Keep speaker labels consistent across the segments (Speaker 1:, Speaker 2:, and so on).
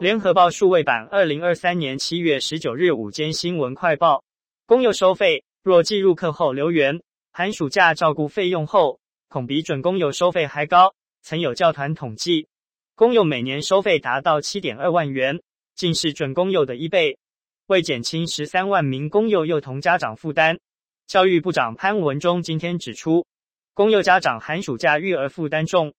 Speaker 1: 联合报数位版，二零二三年七月十九日午间新闻快报：公幼收费若计入课后留园、寒暑假照顾费用后，恐比准公幼收费还高。曾有教团统计，公幼每年收费达到七点二万元，竟是准公幼的一倍。为减轻十三万名公幼幼童家长负担，教育部长潘文忠今天指出，公幼家长寒暑假育儿负担重。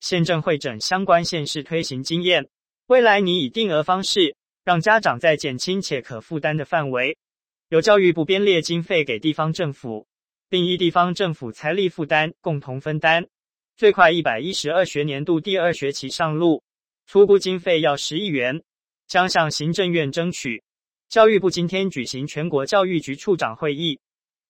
Speaker 1: 现正会诊相关县市推行经验，未来拟以定额方式，让家长在减轻且可负担的范围，由教育部编列经费给地方政府，并依地方政府财力负担共同分担，最快一百一十二学年度第二学期上路，初估经费要十亿元，将向行政院争取。教育部今天举行全国教育局处长会议，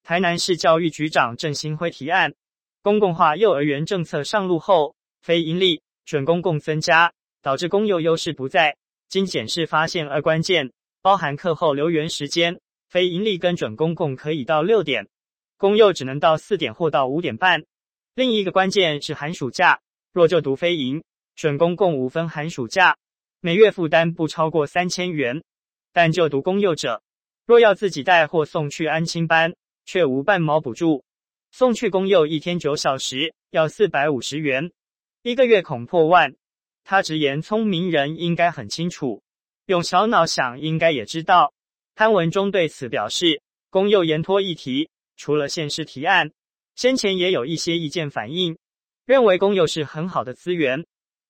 Speaker 1: 台南市教育局长郑兴辉提案，公共化幼儿园政策上路后。非营利准公共增加，导致公幼优势不在。经检视发现二关键，包含课后留园时间，非营利跟准公共可以到六点，公幼只能到四点或到五点半。另一个关键是寒暑假，若就读非营准公共五分寒暑假，每月负担不超过三千元，但就读公幼者，若要自己带或送去安亲班，却无半毛补助。送去公幼一天九小时要四百五十元。一个月恐破万，他直言聪明人应该很清楚，用小脑想应该也知道。潘文忠对此表示，公幼延托议题，除了县市提案，先前也有一些意见反映，认为公幼是很好的资源。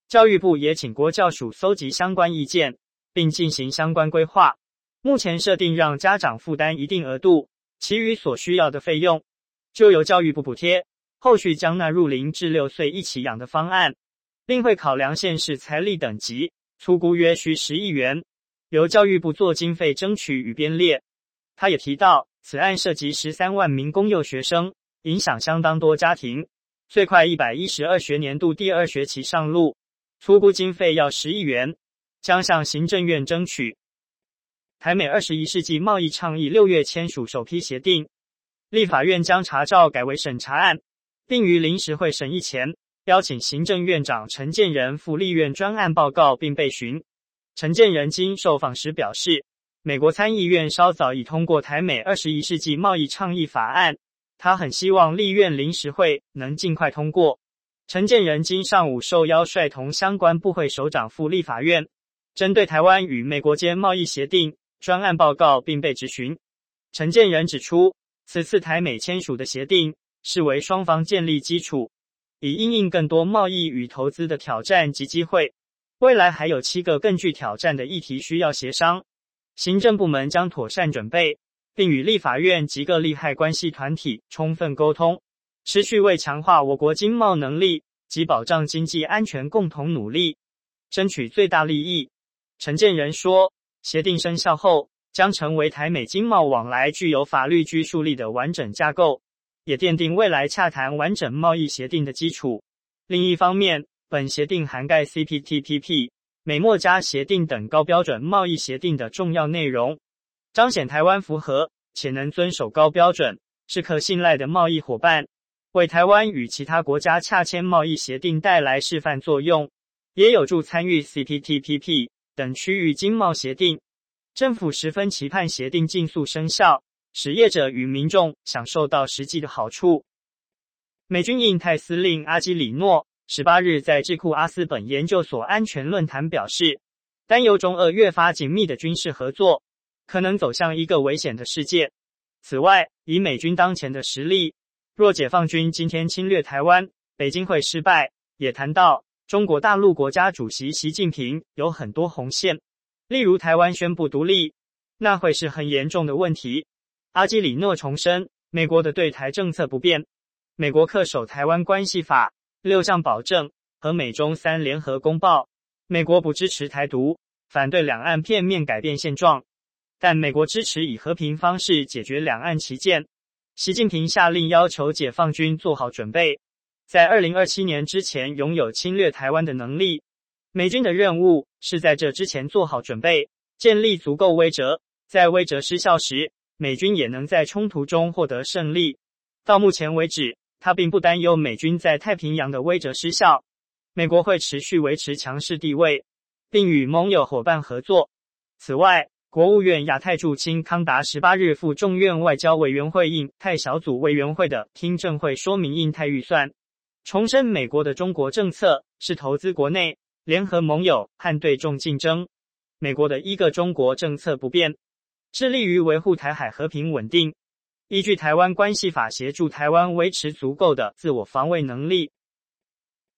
Speaker 1: 教育部也请国教署搜集相关意见，并进行相关规划。目前设定让家长负担一定额度，其余所需要的费用就由教育部补贴。后续将纳入零至六岁一起养的方案，另会考量县市财力等级，粗估约需十亿元，由教育部做经费争取与编列。他也提到，此案涉及十三万名公幼学生，影响相当多家庭，最快一百一十二学年度第二学期上路，粗估经费要十亿元，将向行政院争取。台美二十一世纪贸易倡议六月签署首批协定，立法院将查照改为审查案。并于临时会审议前邀请行政院长陈建仁赴立院专案报告并被询。陈建仁经受访时表示，美国参议院稍早已通过台美二十一世纪贸易倡议法案，他很希望立院临时会能尽快通过。陈建仁今上午受邀率同相关部会首长赴立法院，针对台湾与美国间贸易协定专案报告并被质询。陈建仁指出，此次台美签署的协定。视为双方建立基础，以因应更多贸易与投资的挑战及机会。未来还有七个更具挑战的议题需要协商，行政部门将妥善准备，并与立法院及各利害关系团体充分沟通，持续为强化我国经贸能力及保障经济安全共同努力，争取最大利益。陈建仁说，协定生效后，将成为台美经贸往来具有法律拘束力的完整架构。也奠定未来洽谈完整贸易协定的基础。另一方面，本协定涵盖 CPTPP、美墨加协定等高标准贸易协定的重要内容，彰显台湾符合且能遵守高标准，是可信赖的贸易伙伴，为台湾与其他国家洽签贸易协定带来示范作用，也有助参与 CPTPP 等区域经贸协定。政府十分期盼协定尽速生效。使业者与民众享受到实际的好处。美军印太司令阿基里诺十八日在智库阿斯本研究所安全论坛表示，担忧中俄越发紧密的军事合作可能走向一个危险的世界。此外，以美军当前的实力，若解放军今天侵略台湾，北京会失败。也谈到中国大陆国家主席习近平有很多红线，例如台湾宣布独立，那会是很严重的问题。阿基里诺重申，美国的对台政策不变，美国恪守《台湾关系法》六项保证和美中三联合公报。美国不支持台独，反对两岸片面改变现状，但美国支持以和平方式解决两岸歧见。习近平下令要求解放军做好准备，在二零二七年之前拥有侵略台湾的能力。美军的任务是在这之前做好准备，建立足够威慑，在威慑失效时。美军也能在冲突中获得胜利。到目前为止，他并不担忧美军在太平洋的威慑失效。美国会持续维持强势地位。并与盟友伙伴合作。此外，国务院亚太驻青康达十八日赴众院外交委员会印太小组委员会的听证会说明印太预算，重申美国的中国政策是投资国内、联合盟友和对中竞争。美国的一个中国政策不变，致力于维护台海和平稳定，依据《台湾关系法》协助台湾维持足够的自我防卫能力。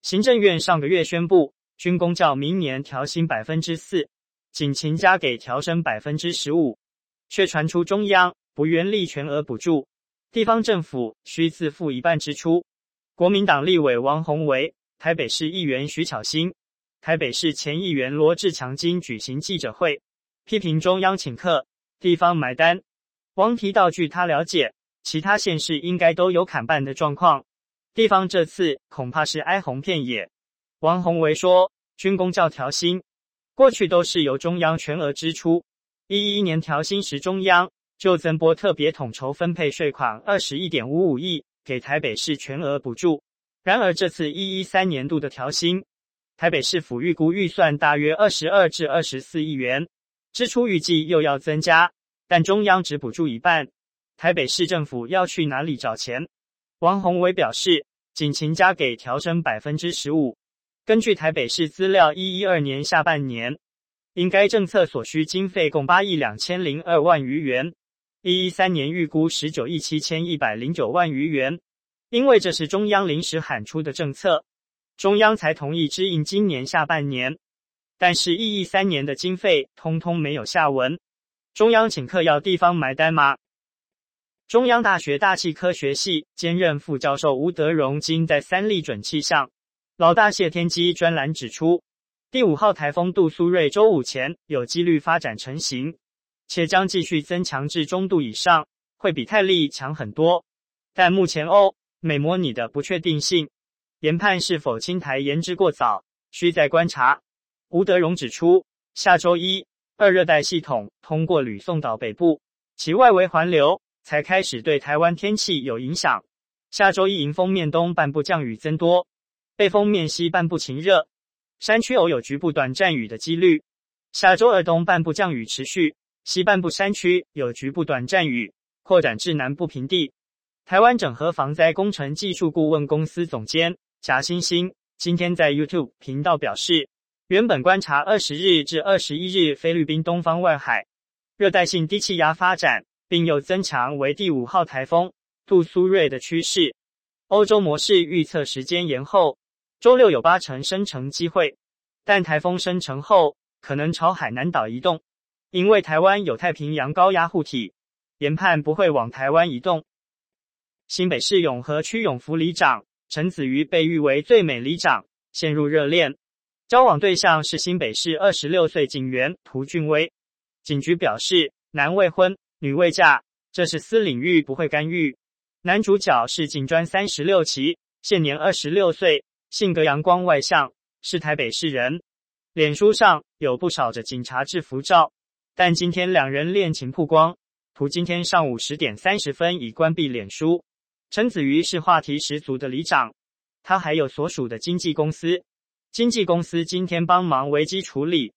Speaker 1: 行政院上个月宣布，军公教明年调薪百分之四，警勤加给调升百分之十五，却传出中央不愿立全额补助，地方政府需自负一半支出。国民党立委王鸿维、台北市议员徐巧芯。台北市前议员罗志强今举行记者会，批评中央请客，地方买单。王提到，据他了解，其他县市应该都有砍半的状况，地方这次恐怕是哀鸿遍野。王宏维说，军公教调薪，过去都是由中央全额支出，一一年调薪时，中央就增拨特别统筹分配税款二十一点五五亿给台北市全额补助。然而这次一一三年度的调薪，台北市府预估预算大约二十二至二十四亿元，支出预计又要增加，但中央只补助一半，台北市政府要去哪里找钱？王宏维表示，仅勤加给调升百分之十五。根据台北市资料，一一二年下半年，因该政策所需经费共八亿两千零二万余元，一一三年预估十九亿七千一百零九万余元，因为这是中央临时喊出的政策。中央才同意支应今年下半年，但是一亿三年的经费通通没有下文。中央请客要地方买单吗？中央大学大气科学系兼任副教授吴德荣今在三立准气象老大谢天机专栏指出，第五号台风杜苏芮周五前有几率发展成型，且将继续增强至中度以上，会比泰利强很多。但目前欧美模拟的不确定性。研判是否侵台言之过早，需再观察。吴德荣指出，下周一，二热带系统通过吕宋岛北部，其外围环流才开始对台湾天气有影响。下周一迎风面东半部降雨增多，背风面西半部晴热，山区偶有局部短暂雨的几率。下周二东半部降雨持续，西半部山区有局部短暂雨，扩展至南部平地。台湾整合防灾工程技术顾问公司总监。贾欣欣今天在 YouTube 频道表示，原本观察二十日至二十一日菲律宾东方外海热带性低气压发展，并又增强为第五号台风杜苏芮的趋势。欧洲模式预测时间延后，周六有八成生成机会，但台风生成后可能朝海南岛移动，因为台湾有太平洋高压护体，研判不会往台湾移动。新北市永和区永福里长。陈子瑜被誉为最美里长，陷入热恋，交往对象是新北市二十六岁警员涂俊威。警局表示，男未婚，女未嫁，这是私领域，不会干预。男主角是警专三十六期，现年二十六岁，性格阳光外向，是台北市人。脸书上有不少的警察制服照，但今天两人恋情曝光，涂今天上午十点三十分已关闭脸书。陈子瑜是话题十足的里长，他还有所属的经纪公司，经纪公司今天帮忙危机处理，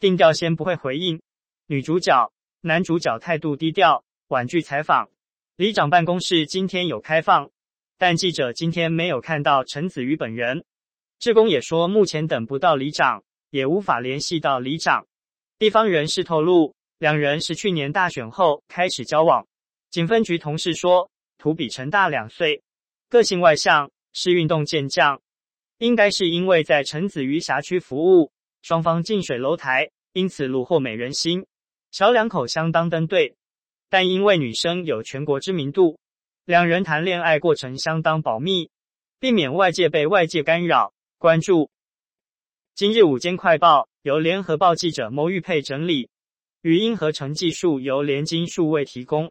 Speaker 1: 定调先不会回应。女主角、男主角态度低调，婉拒采访。里长办公室今天有开放，但记者今天没有看到陈子瑜本人。志工也说，目前等不到里长，也无法联系到里长。地方人士透露，两人是去年大选后开始交往。警分局同事说。图比陈大两岁，个性外向，是运动健将，应该是因为在陈子瑜辖区服务，双方近水楼台，因此虏获美人心。小两口相当登对，但因为女生有全国知名度，两人谈恋爱过程相当保密，避免外界被外界干扰关注。今日午间快报由联合报记者牟玉佩整理，语音合成技术由联金数位提供。